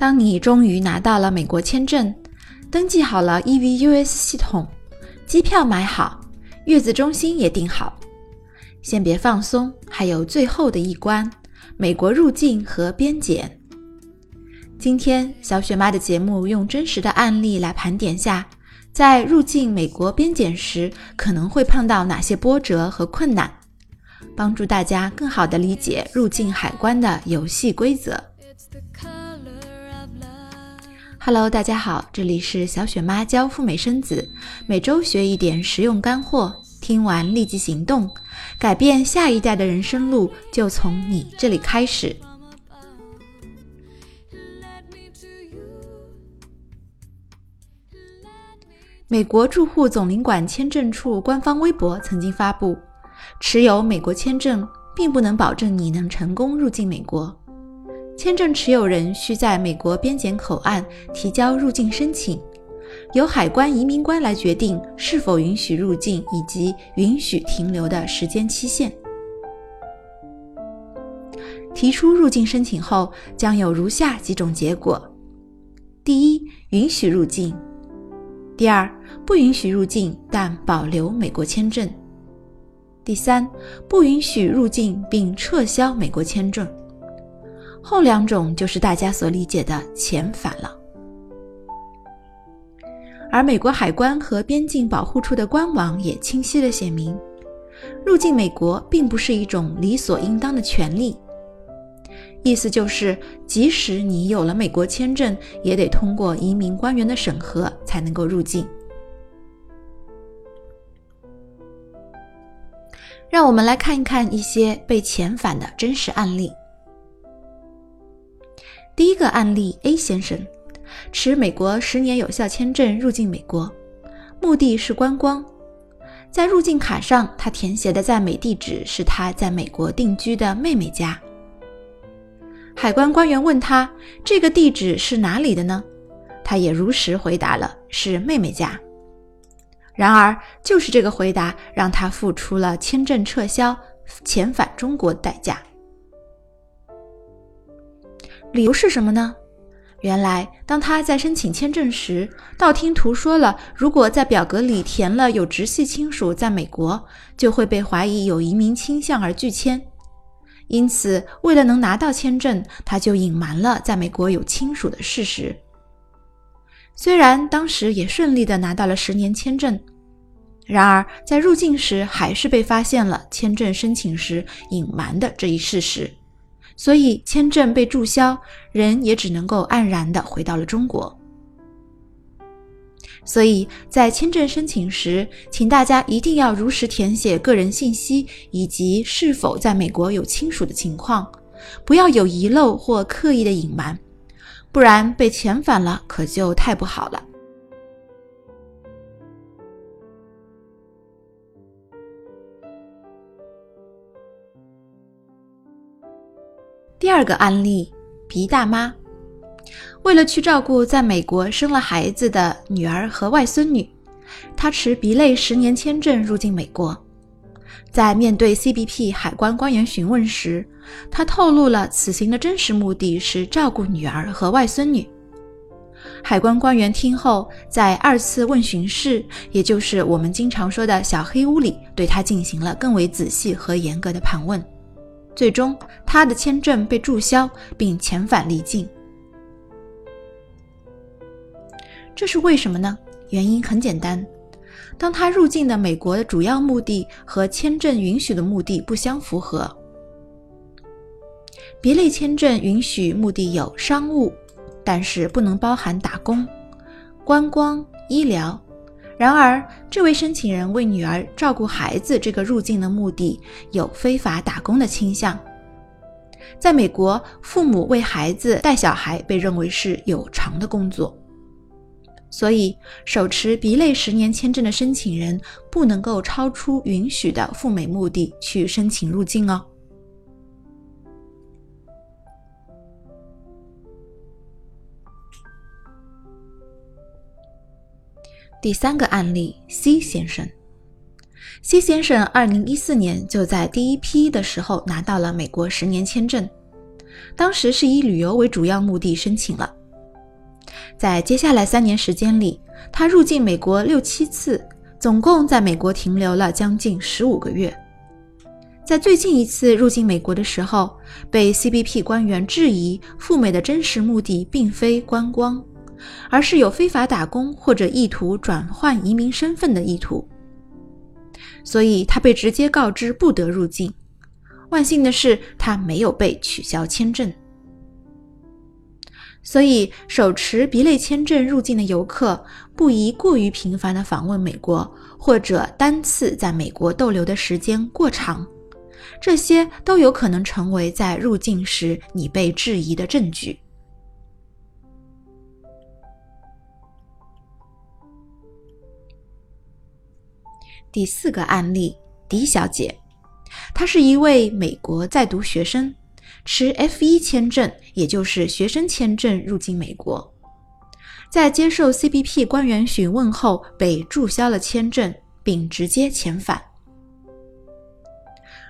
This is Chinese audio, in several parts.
当你终于拿到了美国签证，登记好了 EVUS 系统，机票买好，月子中心也订好，先别放松，还有最后的一关——美国入境和边检。今天小雪妈的节目用真实的案例来盘点下，在入境美国边检时可能会碰到哪些波折和困难，帮助大家更好地理解入境海关的游戏规则。Hello，大家好，这里是小雪妈教赴美生子，每周学一点实用干货，听完立即行动，改变下一代的人生路就从你这里开始。美国驻沪总领馆签证处官方微博曾经发布，持有美国签证并不能保证你能成功入境美国。签证持有人需在美国边检口岸提交入境申请，由海关移民官来决定是否允许入境以及允许停留的时间期限。提出入境申请后，将有如下几种结果：第一，允许入境；第二，不允许入境但保留美国签证；第三，不允许入境并撤销美国签证。后两种就是大家所理解的遣返了，而美国海关和边境保护处的官网也清晰地写明，入境美国并不是一种理所应当的权利，意思就是，即使你有了美国签证，也得通过移民官员的审核才能够入境。让我们来看一看一些被遣返的真实案例。第一个案例：A 先生持美国十年有效签证入境美国，目的是观光。在入境卡上，他填写的在美地址是他在美国定居的妹妹家。海关官员问他：“这个地址是哪里的呢？”他也如实回答了：“是妹妹家。”然而，就是这个回答让他付出了签证撤销、遣返中国的代价。理由是什么呢？原来，当他在申请签证时，道听途说了，如果在表格里填了有直系亲属在美国，就会被怀疑有移民倾向而拒签。因此，为了能拿到签证，他就隐瞒了在美国有亲属的事实。虽然当时也顺利的拿到了十年签证，然而在入境时还是被发现了签证申请时隐瞒的这一事实。所以签证被注销，人也只能够黯然的回到了中国。所以在签证申请时，请大家一定要如实填写个人信息以及是否在美国有亲属的情况，不要有遗漏或刻意的隐瞒，不然被遣返了可就太不好了。第二个案例，B 大妈为了去照顾在美国生了孩子的女儿和外孙女，她持 B 类十年签证入境美国。在面对 CBP 海关官员询问时，她透露了此行的真实目的是照顾女儿和外孙女。海关官员听后，在二次问询室，也就是我们经常说的小黑屋里，对她进行了更为仔细和严格的盘问。最终，他的签证被注销并遣返离境。这是为什么呢？原因很简单，当他入境的美国的主要目的和签证允许的目的不相符合。别类签证允许目的有商务，但是不能包含打工、观光、医疗。然而，这位申请人为女儿照顾孩子这个入境的目的有非法打工的倾向。在美国，父母为孩子带小孩被认为是有偿的工作，所以手持 B 类十年签证的申请人不能够超出允许的赴美目的去申请入境哦。第三个案例，C 先生。C 先生二零一四年就在第一批的时候拿到了美国十年签证，当时是以旅游为主要目的申请了，在接下来三年时间里，他入境美国六七次，总共在美国停留了将近十五个月。在最近一次入境美国的时候，被 CBP 官员质疑赴美的真实目的并非观光，而是有非法打工或者意图转换移民身份的意图，所以他被直接告知不得入境。万幸的是，他没有被取消签证。所以，手持 B 类签证入境的游客不宜过于频繁地访问美国，或者单次在美国逗留的时间过长。这些都有可能成为在入境时你被质疑的证据。第四个案例，狄小姐，她是一位美国在读学生，持 F1 签证，也就是学生签证入境美国，在接受 CBP 官员询问后被注销了签证，并直接遣返。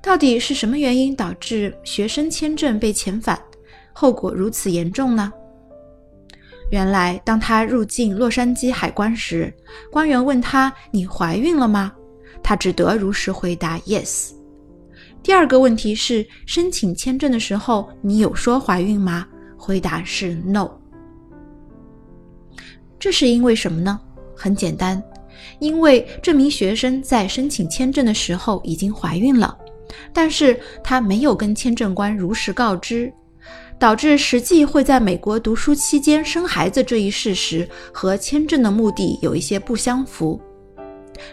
到底是什么原因导致学生签证被遣返，后果如此严重呢？原来，当他入境洛杉矶海关时，官员问他：“你怀孕了吗？”他只得如实回答 “yes”。第二个问题是：申请签证的时候，你有说怀孕吗？回答是 “no”。这是因为什么呢？很简单，因为这名学生在申请签证的时候已经怀孕了。但是他没有跟签证官如实告知，导致实际会在美国读书期间生孩子这一事实和签证的目的有一些不相符，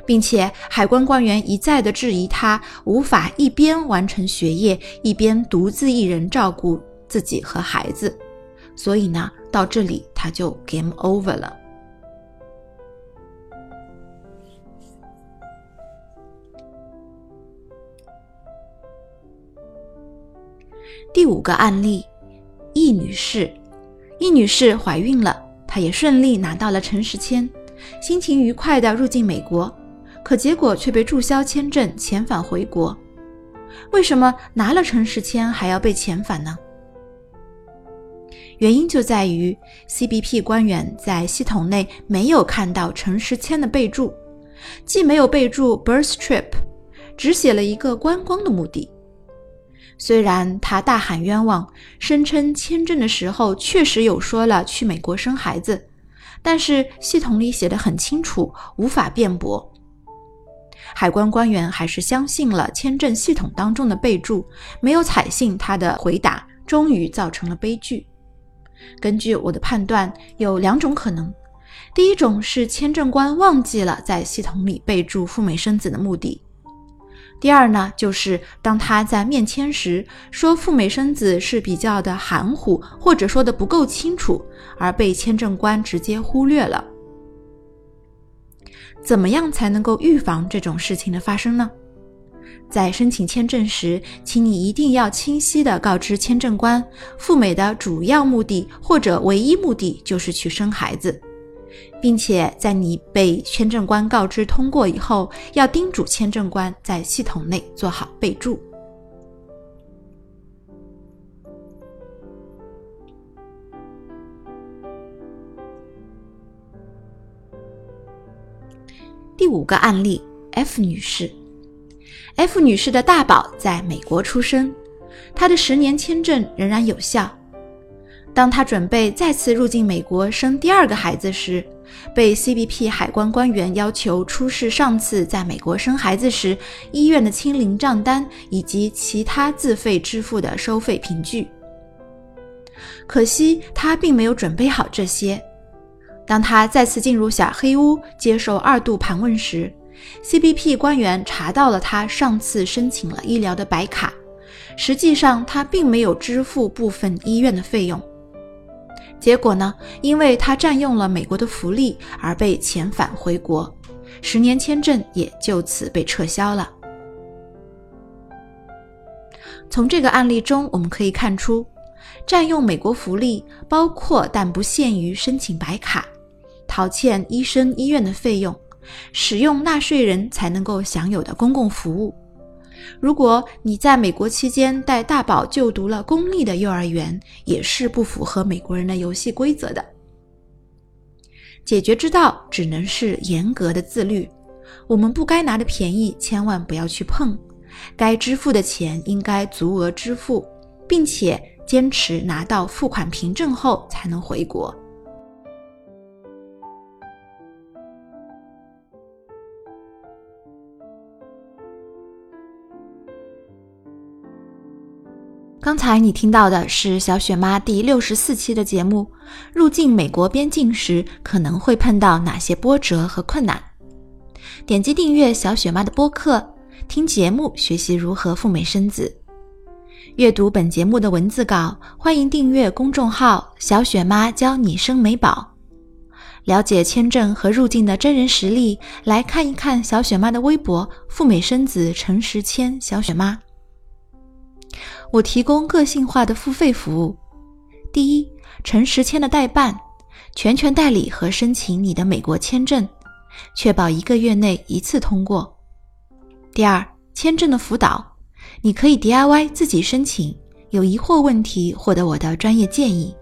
并且海关官员一再的质疑他无法一边完成学业一边独自一人照顾自己和孩子，所以呢，到这里他就 game over 了。第五个案例，易女士，易女士怀孕了，她也顺利拿到了诚实签，心情愉快地入境美国，可结果却被注销签证，遣返回国。为什么拿了诚实签还要被遣返呢？原因就在于 CBP 官员在系统内没有看到诚实签的备注，既没有备注 birth trip，只写了一个观光的目的。虽然他大喊冤枉，声称签证的时候确实有说了去美国生孩子，但是系统里写的很清楚，无法辩驳。海关官员还是相信了签证系统当中的备注，没有采信他的回答，终于造成了悲剧。根据我的判断，有两种可能：第一种是签证官忘记了在系统里备注赴美生子的目的。第二呢，就是当他在面签时说赴美生子是比较的含糊，或者说的不够清楚，而被签证官直接忽略了。怎么样才能够预防这种事情的发生呢？在申请签证时，请你一定要清晰的告知签证官，赴美的主要目的或者唯一目的就是去生孩子。并且在你被签证官告知通过以后，要叮嘱签证官在系统内做好备注。第五个案例，F 女士，F 女士的大宝在美国出生，她的十年签证仍然有效。当他准备再次入境美国生第二个孩子时，被 CBP 海关官员要求出示上次在美国生孩子时医院的清零账单以及其他自费支付的收费凭据。可惜他并没有准备好这些。当他再次进入小黑屋接受二度盘问时，CBP 官员查到了他上次申请了医疗的白卡，实际上他并没有支付部分医院的费用。结果呢？因为他占用了美国的福利而被遣返回国，十年签证也就此被撤销了。从这个案例中，我们可以看出，占用美国福利包括但不限于申请白卡、讨欠医生医院的费用、使用纳税人才能够享有的公共服务。如果你在美国期间带大宝就读了公立的幼儿园，也是不符合美国人的游戏规则的。解决之道只能是严格的自律。我们不该拿的便宜，千万不要去碰；该支付的钱，应该足额支付，并且坚持拿到付款凭证后才能回国。刚才你听到的是小雪妈第六十四期的节目。入境美国边境时可能会碰到哪些波折和困难？点击订阅小雪妈的播客，听节目学习如何赴美生子。阅读本节目的文字稿，欢迎订阅公众号“小雪妈教你生美宝”。了解签证和入境的真人实例，来看一看小雪妈的微博“赴美生子诚实签小雪妈”。我提供个性化的付费服务：第一，诚实签的代办，全权代理和申请你的美国签证，确保一个月内一次通过；第二，签证的辅导，你可以 DIY 自己申请，有疑惑问题获得我的专业建议；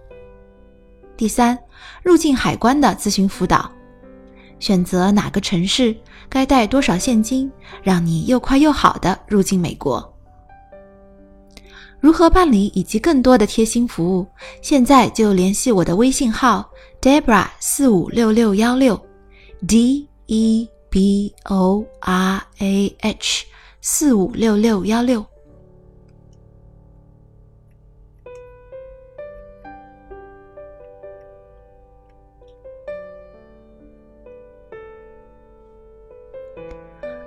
第三，入境海关的咨询辅导，选择哪个城市，该带多少现金，让你又快又好的入境美国。如何办理以及更多的贴心服务，现在就联系我的微信号 Debra 四五六六幺六 D E B O R A H 四五六六幺六。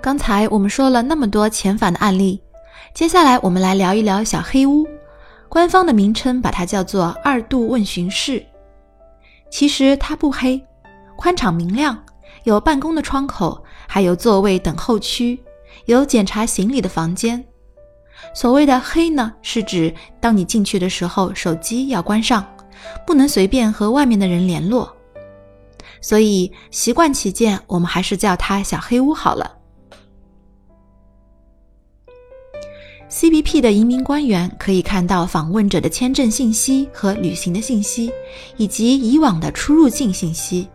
刚才我们说了那么多遣返的案例。接下来，我们来聊一聊小黑屋。官方的名称把它叫做“二度问询室”。其实它不黑，宽敞明亮，有办公的窗口，还有座位等候区，有检查行李的房间。所谓的“黑”呢，是指当你进去的时候，手机要关上，不能随便和外面的人联络。所以习惯起见，我们还是叫它“小黑屋”好了。CBP 的移民官员可以看到访问者的签证信息和旅行的信息，以及以往的出入境信息。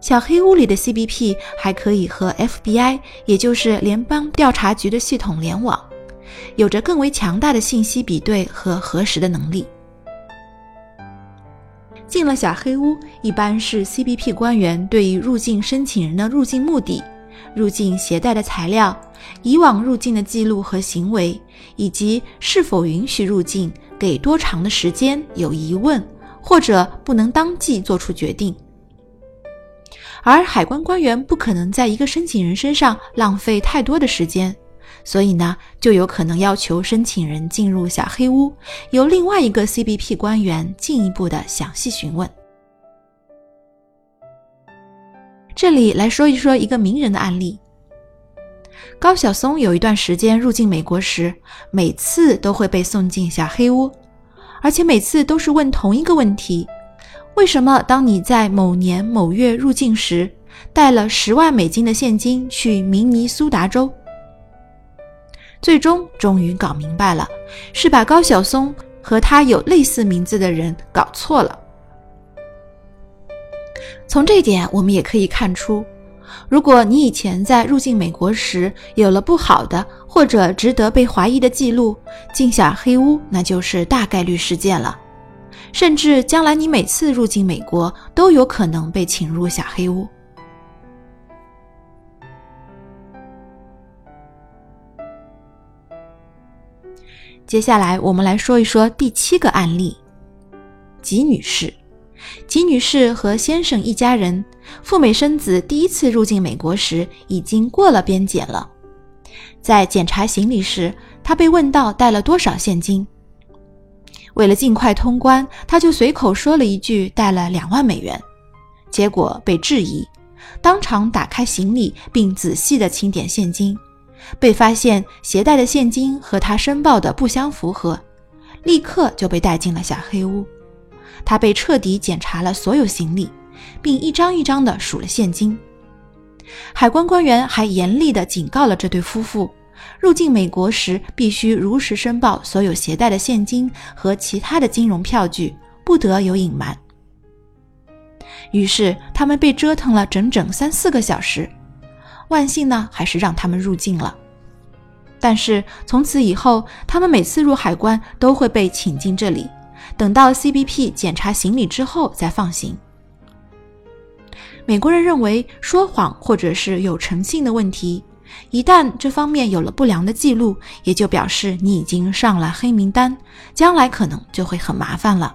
小黑屋里的 CBP 还可以和 FBI，也就是联邦调查局的系统联网，有着更为强大的信息比对和核实的能力。进了小黑屋，一般是 CBP 官员对于入境申请人的入境目的。入境携带的材料、以往入境的记录和行为，以及是否允许入境、给多长的时间有疑问，或者不能当即做出决定。而海关官员不可能在一个申请人身上浪费太多的时间，所以呢，就有可能要求申请人进入小黑屋，由另外一个 CBP 官员进一步的详细询问。这里来说一说一个名人的案例。高晓松有一段时间入境美国时，每次都会被送进小黑屋，而且每次都是问同一个问题：为什么当你在某年某月入境时，带了十万美金的现金去明尼苏达州？最终终于搞明白了，是把高晓松和他有类似名字的人搞错了。从这点，我们也可以看出，如果你以前在入境美国时有了不好的或者值得被怀疑的记录，进小黑屋那就是大概率事件了。甚至将来你每次入境美国都有可能被请入小黑屋。接下来，我们来说一说第七个案例，吉女士。吉女士和先生一家人赴美生子，第一次入境美国时已经过了边检了。在检查行李时，她被问到带了多少现金。为了尽快通关，她就随口说了一句带了两万美元，结果被质疑，当场打开行李并仔细的清点现金，被发现携带的现金和她申报的不相符合，立刻就被带进了小黑屋。他被彻底检查了所有行李，并一张一张地数了现金。海关官员还严厉地警告了这对夫妇：入境美国时必须如实申报所有携带的现金和其他的金融票据，不得有隐瞒。于是他们被折腾了整整三四个小时。万幸呢，还是让他们入境了。但是从此以后，他们每次入海关都会被请进这里，等到 CBP 检查行李之后再放行。美国人认为说谎或者是有诚信的问题，一旦这方面有了不良的记录，也就表示你已经上了黑名单，将来可能就会很麻烦了。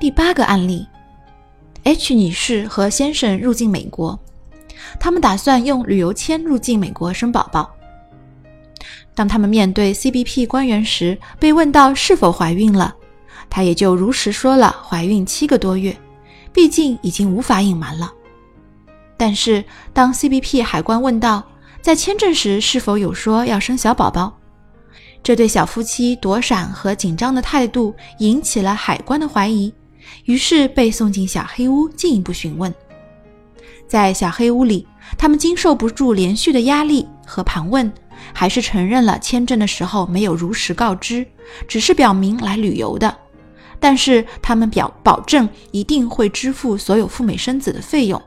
第八个案例：H 女士和先生入境美国，他们打算用旅游签入境美国生宝宝。当他们面对 CBP 官员时，被问到是否怀孕了，他也就如实说了怀孕七个多月，毕竟已经无法隐瞒了。但是当 CBP 海关问到在签证时是否有说要生小宝宝，这对小夫妻躲闪和紧张的态度引起了海关的怀疑。于是被送进小黑屋进一步询问。在小黑屋里，他们经受不住连续的压力和盘问，还是承认了签证的时候没有如实告知，只是表明来旅游的。但是他们表保证一定会支付所有赴美生子的费用。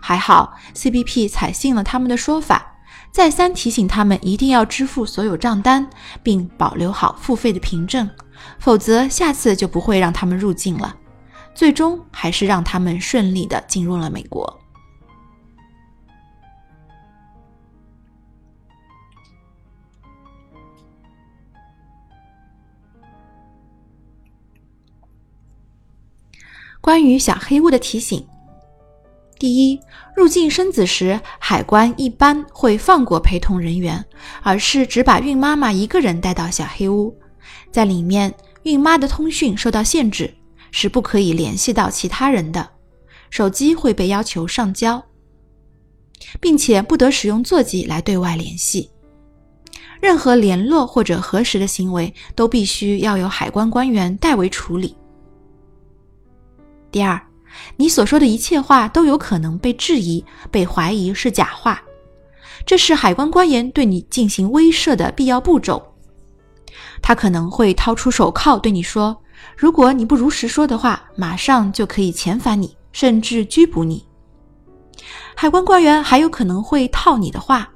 还好，CBP 采信了他们的说法，再三提醒他们一定要支付所有账单，并保留好付费的凭证。否则，下次就不会让他们入境了。最终，还是让他们顺利的进入了美国。关于小黑屋的提醒：第一，入境生子时，海关一般会放过陪同人员，而是只把孕妈妈一个人带到小黑屋。在里面，孕妈的通讯受到限制，是不可以联系到其他人的，手机会被要求上交，并且不得使用座机来对外联系。任何联络或者核实的行为都必须要由海关官员代为处理。第二，你所说的一切话都有可能被质疑、被怀疑是假话，这是海关官员对你进行威慑的必要步骤。他可能会掏出手铐对你说：“如果你不如实说的话，马上就可以遣返你，甚至拘捕你。”海关官员还有可能会套你的话，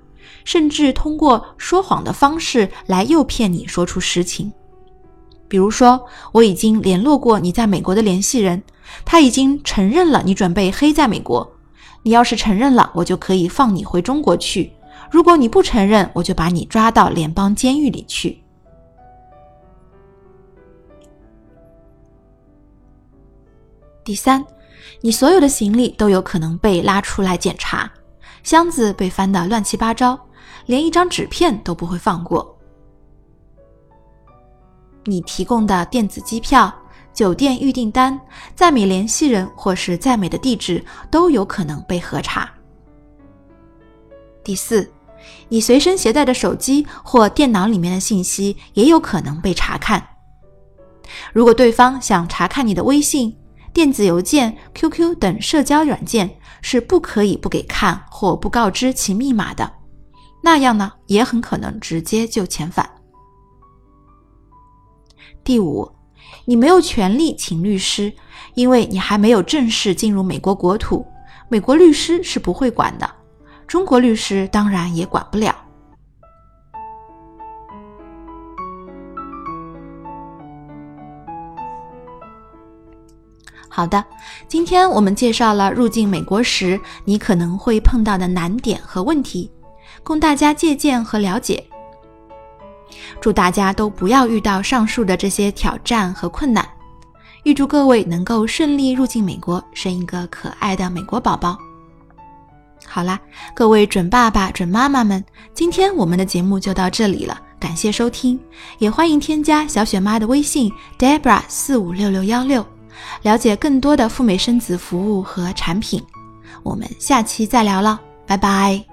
甚至通过说谎的方式来诱骗你说出实情。比如说，我已经联络过你在美国的联系人，他已经承认了你准备黑在美国。你要是承认了，我就可以放你回中国去；如果你不承认，我就把你抓到联邦监狱里去。第三，你所有的行李都有可能被拉出来检查，箱子被翻得乱七八糟，连一张纸片都不会放过。你提供的电子机票、酒店预订单、在美联系人或是在美的地址都有可能被核查。第四，你随身携带的手机或电脑里面的信息也有可能被查看。如果对方想查看你的微信，电子邮件、QQ 等社交软件是不可以不给看或不告知其密码的，那样呢也很可能直接就遣返。第五，你没有权利请律师，因为你还没有正式进入美国国土，美国律师是不会管的，中国律师当然也管不了。好的，今天我们介绍了入境美国时你可能会碰到的难点和问题，供大家借鉴和了解。祝大家都不要遇到上述的这些挑战和困难，预祝各位能够顺利入境美国，生一个可爱的美国宝宝。好啦，各位准爸爸、准妈妈们，今天我们的节目就到这里了，感谢收听，也欢迎添加小雪妈的微信 Debra 四五六六幺六。了解更多的赴美生子服务和产品，我们下期再聊了，拜拜。